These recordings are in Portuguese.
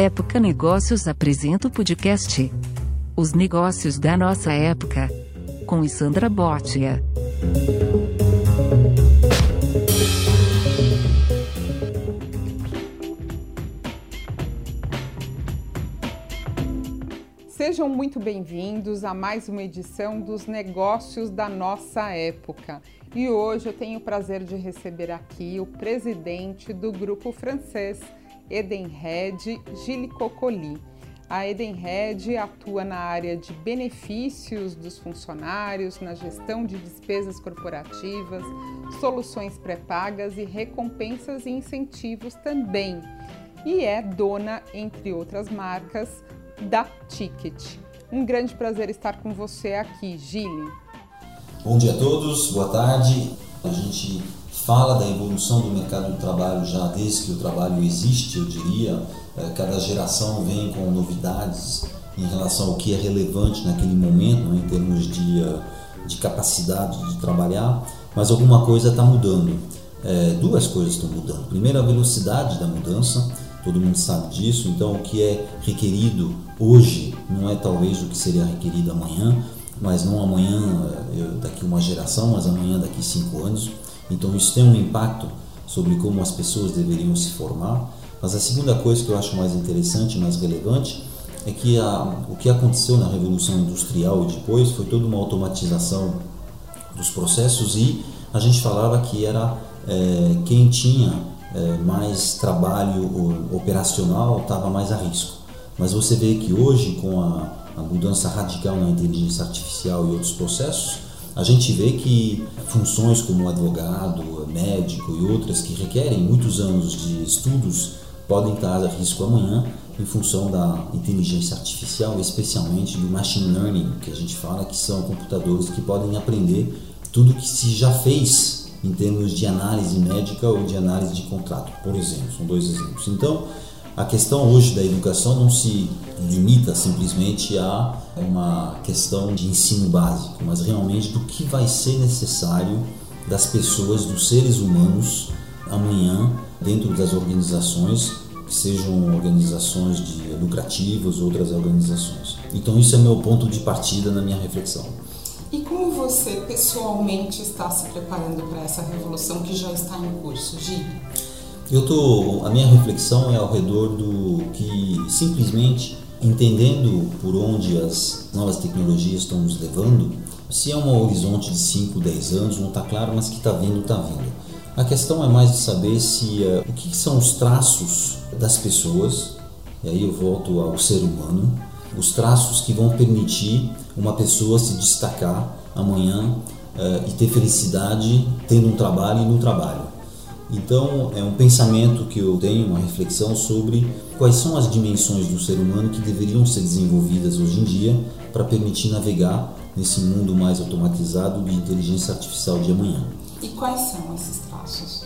Época Negócios apresenta o podcast Os Negócios da Nossa Época, com Isandra Botia. Sejam muito bem-vindos a mais uma edição dos Negócios da Nossa Época. E hoje eu tenho o prazer de receber aqui o presidente do grupo francês Edenred Gilles Cocoli. A Edenred atua na área de benefícios dos funcionários, na gestão de despesas corporativas, soluções pré-pagas e recompensas e incentivos também. E é dona, entre outras marcas, da Ticket. Um grande prazer estar com você aqui, Gile. Bom dia a todos, boa tarde. A gente fala da evolução do mercado do trabalho já desde que o trabalho existe, eu diria. É, cada geração vem com novidades em relação ao que é relevante naquele momento, né, em termos de, eh, de capacidade de trabalhar, mas alguma coisa está mudando. É, duas coisas estão mudando. Primeiro, a velocidade da mudança, todo mundo sabe disso, então o que é requerido hoje não é talvez o que seria requerido amanhã, mas não amanhã, eh, daqui uma geração, mas amanhã, daqui cinco anos. Então isso tem um impacto sobre como as pessoas deveriam se formar. Mas a segunda coisa que eu acho mais interessante, mais relevante, é que a, o que aconteceu na Revolução Industrial e depois foi toda uma automatização dos processos e a gente falava que era é, quem tinha é, mais trabalho operacional estava mais a risco. Mas você vê que hoje, com a, a mudança radical na inteligência artificial e outros processos, a gente vê que funções como advogado, médico e outras que requerem muitos anos de estudos podem estar a risco amanhã em função da inteligência artificial, especialmente do machine learning, que a gente fala que são computadores que podem aprender tudo que se já fez em termos de análise médica ou de análise de contrato, por exemplo. São dois exemplos. Então, a questão hoje da educação não se limita simplesmente a uma questão de ensino básico, mas realmente do que vai ser necessário das pessoas, dos seres humanos amanhã dentro das organizações, que sejam organizações de lucrativas, outras organizações. Então isso é meu ponto de partida na minha reflexão. E como você pessoalmente está se preparando para essa revolução que já está em curso, Gi? Eu tô, a minha reflexão é ao redor do que simplesmente entendendo por onde as novas tecnologias estão nos levando, se é um horizonte de 5, 10 anos, não está claro, mas que está vindo, está vindo. A questão é mais de saber se uh, o que são os traços das pessoas, e aí eu volto ao ser humano, os traços que vão permitir uma pessoa se destacar amanhã uh, e ter felicidade tendo um trabalho e no trabalho. Então, é um pensamento que eu tenho, uma reflexão sobre quais são as dimensões do ser humano que deveriam ser desenvolvidas hoje em dia para permitir navegar nesse mundo mais automatizado de inteligência artificial de amanhã. E quais são esses traços?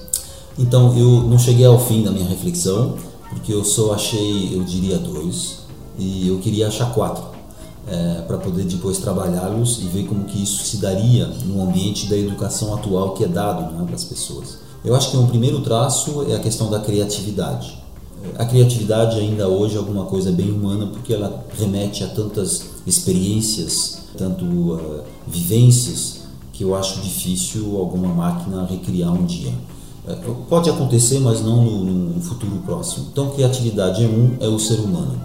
Então, eu não cheguei ao fim da minha reflexão, porque eu só achei, eu diria, dois, e eu queria achar quatro, é, para poder depois trabalhá-los e ver como que isso se daria no ambiente da educação atual que é dado né, para as pessoas. Eu acho que um primeiro traço é a questão da criatividade. A criatividade ainda hoje é alguma coisa bem humana porque ela remete a tantas experiências, tanto uh, vivências que eu acho difícil alguma máquina recriar um dia. Uh, pode acontecer, mas não no, no, futuro próximo. Então, criatividade é um, é o ser humano.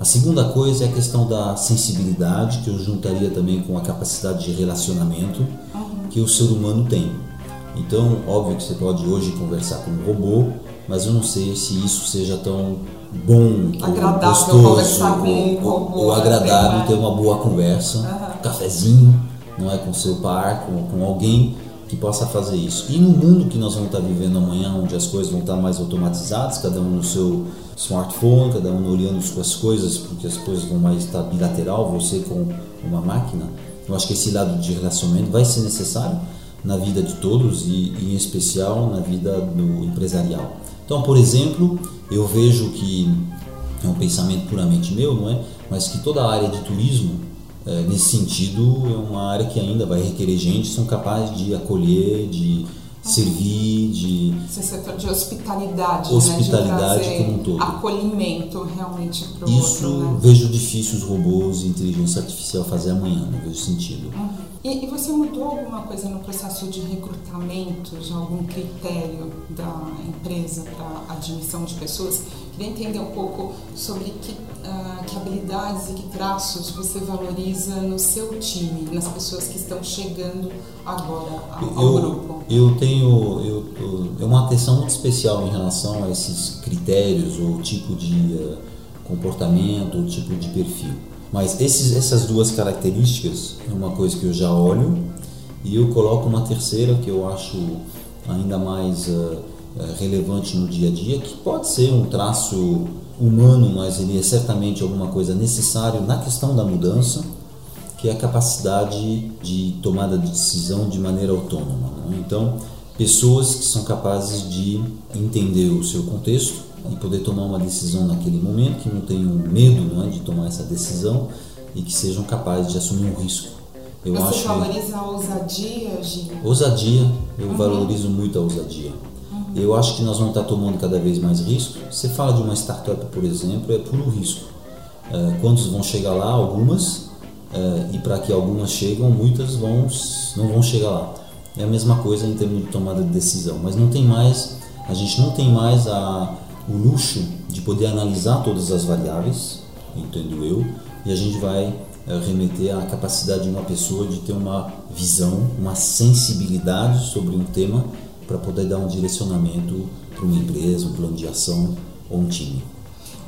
A segunda coisa é a questão da sensibilidade, que eu juntaria também com a capacidade de relacionamento que o ser humano tem. Então, óbvio que você pode hoje conversar com um robô, mas eu não sei se isso seja tão bom, agradável gostoso, ou, um robô, ou agradável ter uma boa conversa, uhum. um cafezinho, não é com seu par, com, com alguém que possa fazer isso. E no mundo que nós vamos estar vivendo amanhã, onde as coisas vão estar mais automatizadas, cada um no seu smartphone, cada um olhando suas coisas, porque as coisas vão mais estar bilateral, você com uma máquina, eu acho que esse lado de relacionamento vai ser necessário na vida de todos e, em especial na vida do empresarial. Então, por exemplo, eu vejo que é um pensamento puramente meu, não é? Mas que toda a área de turismo, é, nesse sentido, é uma área que ainda vai requerer gente, são capazes de acolher, de servir, de esse setor de hospitalidade, hospitalidade né? de como um todo. acolhimento realmente para o Isso outro, né? vejo difícil os robôs e inteligência artificial fazer amanhã, não vejo sentido. Uhum. E, e, você mudou alguma coisa no processo de recrutamento, de algum critério da empresa para admissão de pessoas? Queria entender um pouco sobre que, uh, que habilidades e que traços você valoriza no seu time, nas pessoas que estão chegando agora ao, eu, grupo. Eu tenho eu, eu, uma atenção muito especial em relação a esses critérios ou tipo de uh, comportamento, ou tipo de perfil. Mas esses, essas duas características é uma coisa que eu já olho e eu coloco uma terceira que eu acho ainda mais uh, relevante no dia a dia, que pode ser um traço humano, mas ele é certamente alguma coisa necessária na questão da mudança, que é a capacidade de tomada de decisão de maneira autônoma. Né? Então, pessoas que são capazes de entender o seu contexto, e poder tomar uma decisão naquele momento, que não tenham medo né, de tomar essa decisão e que sejam capazes de assumir um risco. Eu Você acho valoriza a ousadia, Gil? Ousadia, eu uhum. valorizo muito a ousadia. Eu acho que nós vamos estar tomando cada vez mais risco. Você fala de uma startup, por exemplo, é puro risco. É, quantos vão chegar lá? Algumas. É, e para que algumas chegam, muitas vão, não vão chegar lá. É a mesma coisa em termos de tomada de decisão. Mas não tem mais, a gente não tem mais a, o luxo de poder analisar todas as variáveis, entendo eu, e a gente vai é, remeter à capacidade de uma pessoa de ter uma visão, uma sensibilidade sobre um tema para poder dar um direcionamento para uma empresa, um plano de ação ou um time.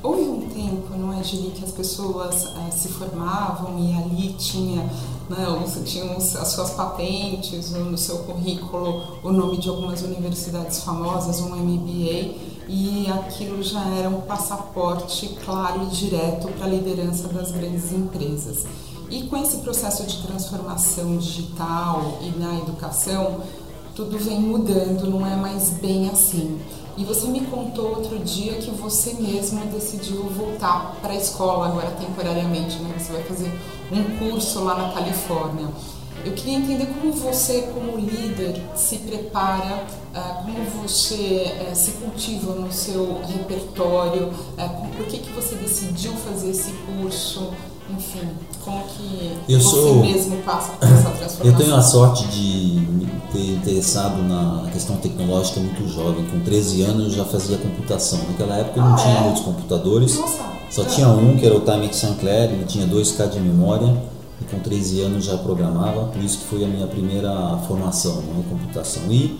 Houve um tempo, não é, Julie, que as pessoas é, se formavam e ali tinha, não, tinham as suas patentes, no seu currículo o nome de algumas universidades famosas, um MBA, e aquilo já era um passaporte claro e direto para a liderança das grandes empresas. E com esse processo de transformação digital e na educação, tudo vem mudando, não é mais bem assim. E você me contou outro dia que você mesmo decidiu voltar para a escola agora temporariamente, né? Você vai fazer um curso lá na Califórnia. Eu queria entender como você, como líder, se prepara, ah, como você eh, se cultiva no seu repertório, eh, por que, que você decidiu fazer esse curso, enfim, como que eu você sou, mesmo passa por essa transformação? Eu tenho a sorte de me ter interessado na questão tecnológica muito jovem. Com 13 anos eu já fazia computação. Naquela época eu não ah, tinha é? muitos computadores. Nossa. Só é. tinha um, que era o Timex Sinclair, ele tinha 2K de memória e com 13 anos já programava, por isso que foi a minha primeira formação em né, computação. E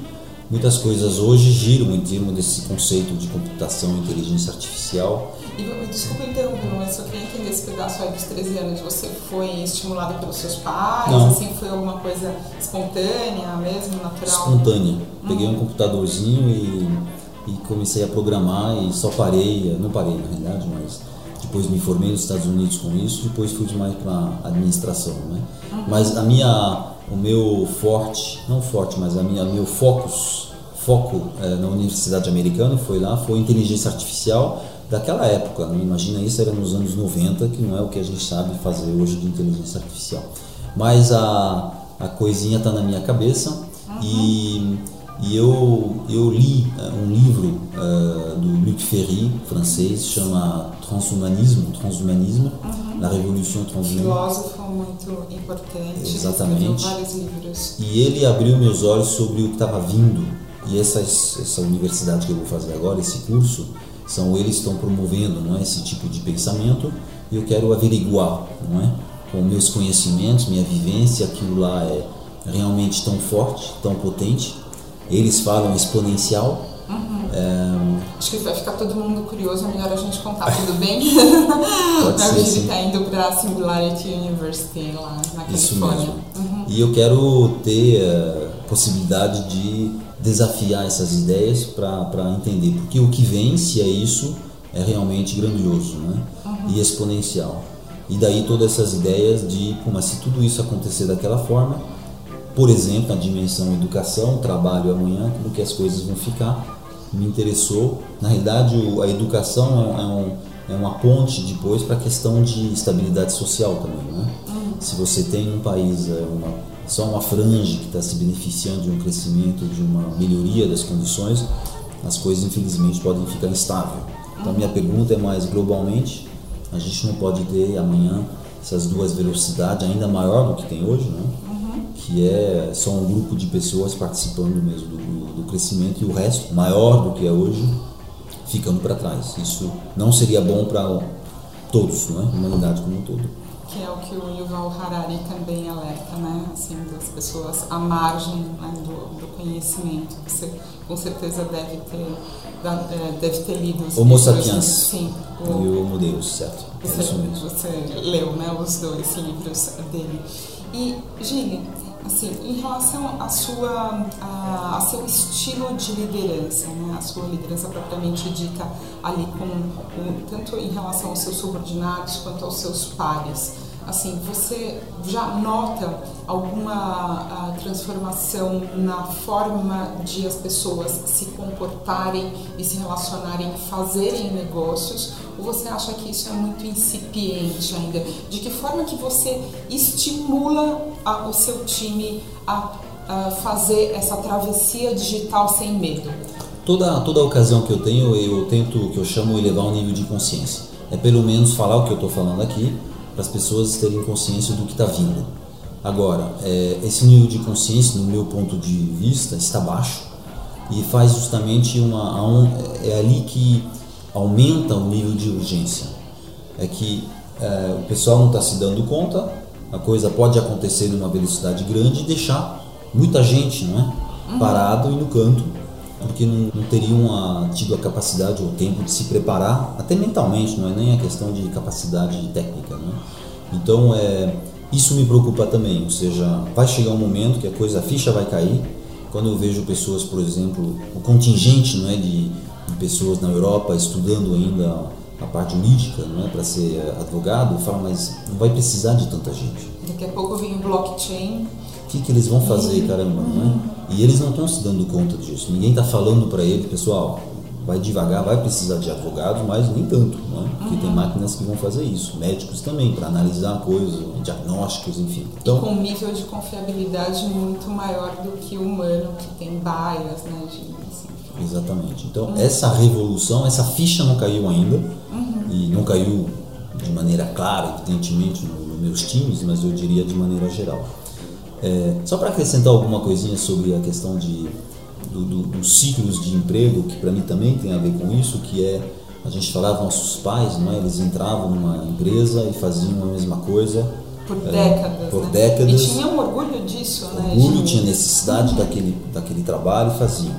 muitas coisas hoje giram em torno desse conceito de computação e inteligência artificial. E, desculpa interromper, mas eu queria entender esse pedaço aí dos 13 anos. Você foi estimulado pelos seus pais? Não. Assim, foi alguma coisa espontânea mesmo, natural? Espontânea. Peguei um computadorzinho e, e comecei a programar e só parei, não parei na realidade, mas depois me formei nos Estados Unidos com isso, depois fui mais para administração, né? Uhum. Mas a minha, o meu forte, não forte, mas a minha, meu focus, foco é, na Universidade Americana foi lá, foi inteligência artificial daquela época, né? imagina isso era nos anos 90, que não é o que a gente sabe fazer hoje de inteligência artificial. Mas a, a coisinha está na minha cabeça uhum. e e eu, eu li uh, um livro uh, do Luc Ferry, francês, chama Transhumanismo, Transhumanismo, uhum. La Révolution Transhumaine. Muito importante. Exatamente. vários livros. E ele abriu meus olhos sobre o que estava vindo. E essa, essa universidade que eu vou fazer agora, esse curso, são eles estão promovendo não é, esse tipo de pensamento e eu quero averiguar, não é? Com meus conhecimentos, minha vivência, aquilo lá é realmente tão forte, tão potente eles falam exponencial. Uhum. É... Acho que vai ficar todo mundo curioso, é melhor a gente contar, tudo bem? Pode ser, ele está indo para a Singularity University lá na Isso Califórnia. Mesmo. Uhum. E eu quero ter a eh, possibilidade de desafiar essas ideias para entender, porque o que vem, se é isso, é realmente grandioso né? Uhum. e exponencial. E daí todas essas ideias de, pô, mas se tudo isso acontecer daquela forma, por exemplo, a dimensão educação, trabalho amanhã, como que as coisas vão ficar, me interessou. Na realidade, a educação é, um, é uma ponte depois para a questão de estabilidade social também. Né? Uhum. Se você tem um país, é uma só uma franja que está se beneficiando de um crescimento, de uma melhoria das condições, as coisas infelizmente podem ficar instáveis. Então minha pergunta é mais globalmente, a gente não pode ter amanhã essas duas velocidades ainda maior do que tem hoje, né? Que é só um grupo de pessoas participando mesmo do, do crescimento e o resto, maior do que é hoje, ficando para trás. Isso não seria bom para todos, né? a humanidade como um todo. Que é o que o Yuval Harari também alerta, né? Assim, das pessoas à margem né? do, do conhecimento. Você com certeza deve ter é, deve ter lido os Homo sapiens sim, o, e o Homo Deus, certo? Você, é isso mesmo. você leu né, os dois livros dele. E, Gili, assim, em relação à sua, a, seu estilo de liderança, né, a sua liderança propriamente dita ali com, com, tanto em relação aos seus subordinados quanto aos seus pares, assim, você já nota alguma transformação na forma de as pessoas se comportarem e se relacionarem, fazerem negócios? Ou você acha que isso é muito incipiente ainda? De que forma que você estimula a, o seu time a, a fazer essa travessia digital sem medo? Toda, toda ocasião que eu tenho, eu tento, que eu chamo, elevar o nível de consciência. É pelo menos falar o que eu estou falando aqui, para as pessoas terem consciência do que está vindo. Agora, é, esse nível de consciência, no meu ponto de vista, está baixo e faz justamente uma. Um, é ali que aumenta o nível de urgência. É que é, o pessoal não está se dando conta, a coisa pode acontecer numa velocidade grande e deixar muita gente não é? Uhum. parado e no canto porque não, não teriam a, tido a capacidade ou tempo de se preparar, até mentalmente, não é nem a questão de capacidade técnica. Né? Então, é, isso me preocupa também, ou seja, vai chegar um momento que a coisa, a ficha vai cair. Quando eu vejo pessoas, por exemplo, o contingente não é, de, de pessoas na Europa estudando ainda a parte jurídica, não é, para ser advogado, eu falo, mas não vai precisar de tanta gente. Daqui a pouco vem o blockchain que, que eles vão fazer, caramba, né? E eles não estão se dando conta disso. Ninguém está falando para eles, pessoal, vai devagar, vai precisar de advogados, mas nem tanto, né? Porque tem máquinas que vão fazer isso, médicos também, para analisar coisas, diagnósticos, enfim. Então, e com um nível de confiabilidade muito maior do que o humano, que tem baias, né? De, assim. Exatamente. Então, uhum. essa revolução, essa ficha não caiu ainda, uhum. e não caiu de maneira clara, evidentemente, nos meus times, mas eu diria de maneira geral. É, só para acrescentar alguma coisinha sobre a questão de, do, do, dos ciclos de emprego, que para mim também tem a ver com isso, que é a gente falava nossos pais, não é? eles entravam numa empresa e faziam a mesma coisa por é, décadas, por né? décadas. E tinham orgulho disso, orgulho, né? Orgulho, tinha necessidade uhum. daquele, daquele trabalho e faziam.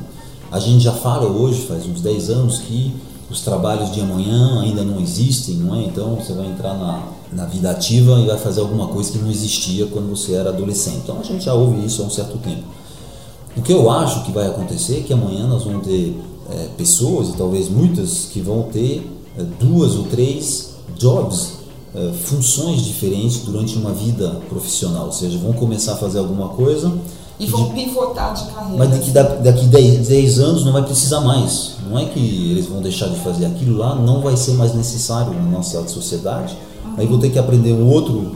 A gente já fala hoje, faz uns 10 anos, que os trabalhos de amanhã ainda não existem, não é? Então você vai entrar na, na vida ativa e vai fazer alguma coisa que não existia quando você era adolescente. Então a gente já ouve isso há um certo tempo. O que eu acho que vai acontecer é que amanhã nós vamos ter é, pessoas, e talvez muitas, que vão ter é, duas ou três jobs, é, funções diferentes durante uma vida profissional. Ou seja, vão começar a fazer alguma coisa e vão pivotar de carreira. Mas daqui, daqui 10, 10 anos não vai precisar mais. Não é que eles vão deixar de fazer aquilo lá, não vai ser mais necessário na nossa sociedade. Aí vou ter que aprender um outro,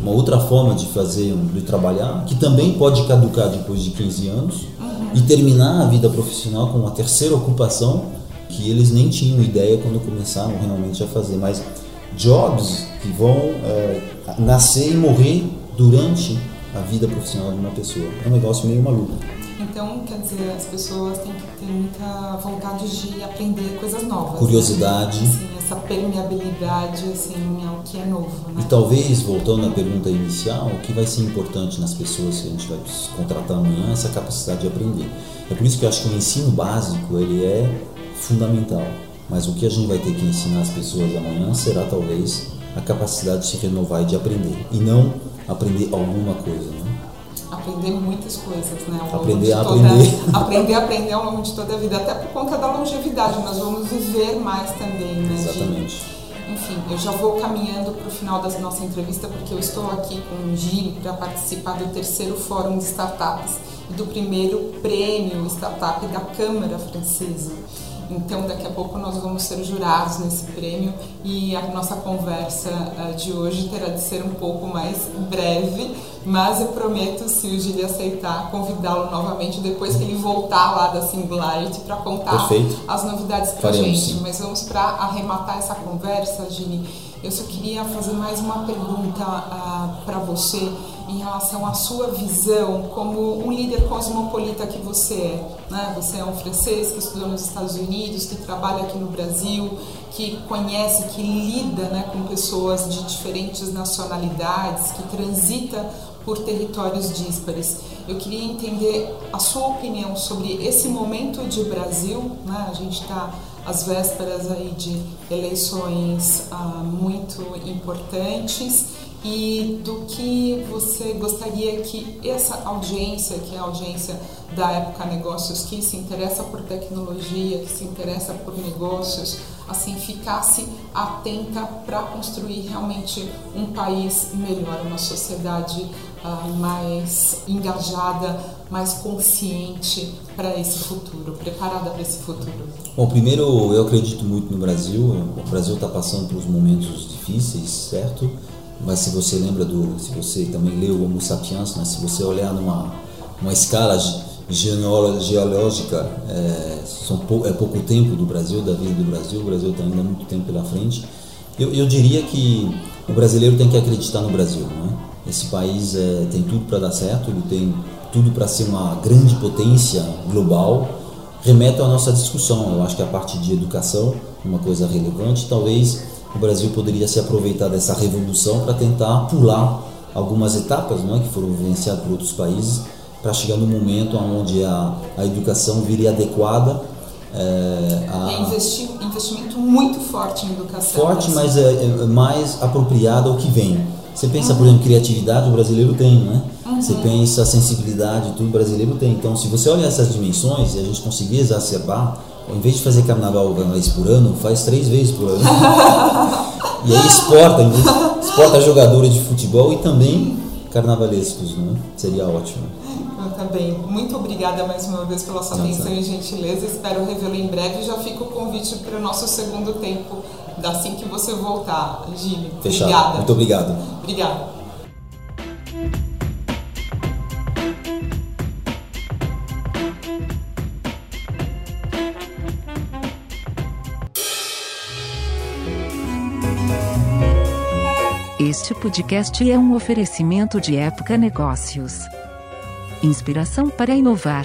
uma outra forma de fazer, de trabalhar, que também pode caducar depois de 15 anos uhum. e terminar a vida profissional com uma terceira ocupação que eles nem tinham ideia quando começaram realmente a fazer. Mas jobs que vão é, nascer e morrer durante a vida profissional de uma pessoa. É um negócio meio maluco. Então, quer dizer, as pessoas têm que ter muita vontade de aprender coisas novas. Né? Curiosidade. Né? Assim, essa permeabilidade assim, ao que é novo. Né? E talvez, voltando à pergunta inicial, o que vai ser importante nas pessoas que a gente vai contratar amanhã é essa capacidade de aprender. É por isso que eu acho que o ensino básico ele é fundamental. Mas o que a gente vai ter que ensinar as pessoas amanhã será talvez a capacidade de se renovar e de aprender. E não aprender alguma coisa, né? Aprender muitas coisas, né? Ao aprender a aprender. aprender a aprender ao longo de toda a vida, até por conta da longevidade, nós vamos viver mais também, né? Exatamente. De, enfim, eu já vou caminhando para o final da nossa entrevista, porque eu estou aqui com o Gil para participar do terceiro Fórum de Startups e do primeiro prêmio Startup da Câmara Francesa. Então, daqui a pouco nós vamos ser jurados nesse prêmio e a nossa conversa uh, de hoje terá de ser um pouco mais breve, mas eu prometo, se o Gili aceitar, convidá-lo novamente depois que ele voltar lá da Singularity para contar Perfeito. as novidades para a gente. Mas vamos para arrematar essa conversa, Gili. Eu só queria fazer mais uma pergunta uh, para você em relação à sua visão como um líder cosmopolita que você é. Né? Você é um francês que estudou nos Estados Unidos, que trabalha aqui no Brasil, que conhece, que lida né, com pessoas de diferentes nacionalidades, que transita por territórios díspares. Eu queria entender a sua opinião sobre esse momento de Brasil. Né? A gente está às vésperas aí de eleições ah, muito importantes e do que você gostaria que essa audiência, que é a audiência da época negócios, que se interessa por tecnologia, que se interessa por negócios, assim ficasse atenta para construir realmente um país melhor, uma sociedade uh, mais engajada, mais consciente para esse futuro, preparada para esse futuro. Bom, primeiro eu acredito muito no Brasil. O Brasil está passando por uns momentos difíceis, certo? mas se você lembra do, se você também leu o Homo sapiens, né? se você olhar numa uma escala geológica, é, são pou, é pouco tempo do Brasil, da vida do Brasil, o Brasil está ainda muito tempo pela frente. Eu, eu diria que o brasileiro tem que acreditar no Brasil, não é? Esse país é, tem tudo para dar certo, ele tem tudo para ser uma grande potência global. Remete à nossa discussão, eu acho que a parte de educação, uma coisa relevante, talvez o Brasil poderia se aproveitar dessa revolução para tentar pular algumas etapas não é, que foram vivenciadas por outros países para chegar no momento onde a, a educação viria adequada é, a... é investir, investimento muito forte em educação. Forte, mas é, é, mais apropriado ao que vem. Você pensa, uhum. por exemplo, criatividade, o brasileiro tem, né? Uhum. Você pensa sensibilidade, tudo o brasileiro tem. Então, se você olhar essas dimensões e a gente conseguir exacerbar em vez de fazer carnaval uma vez por ano, faz três vezes por ano. e aí exporta, exporta jogadores de futebol e também carnavalescos, né? Seria ótimo. Também. Muito obrigada mais uma vez pela sua atenção e gentileza. Espero revê-lo em breve. Já fica o convite para o nosso segundo tempo, assim que você voltar, Gini. Obrigada. Muito obrigado. Obrigada. Este podcast é um oferecimento de Época Negócios. Inspiração para inovar.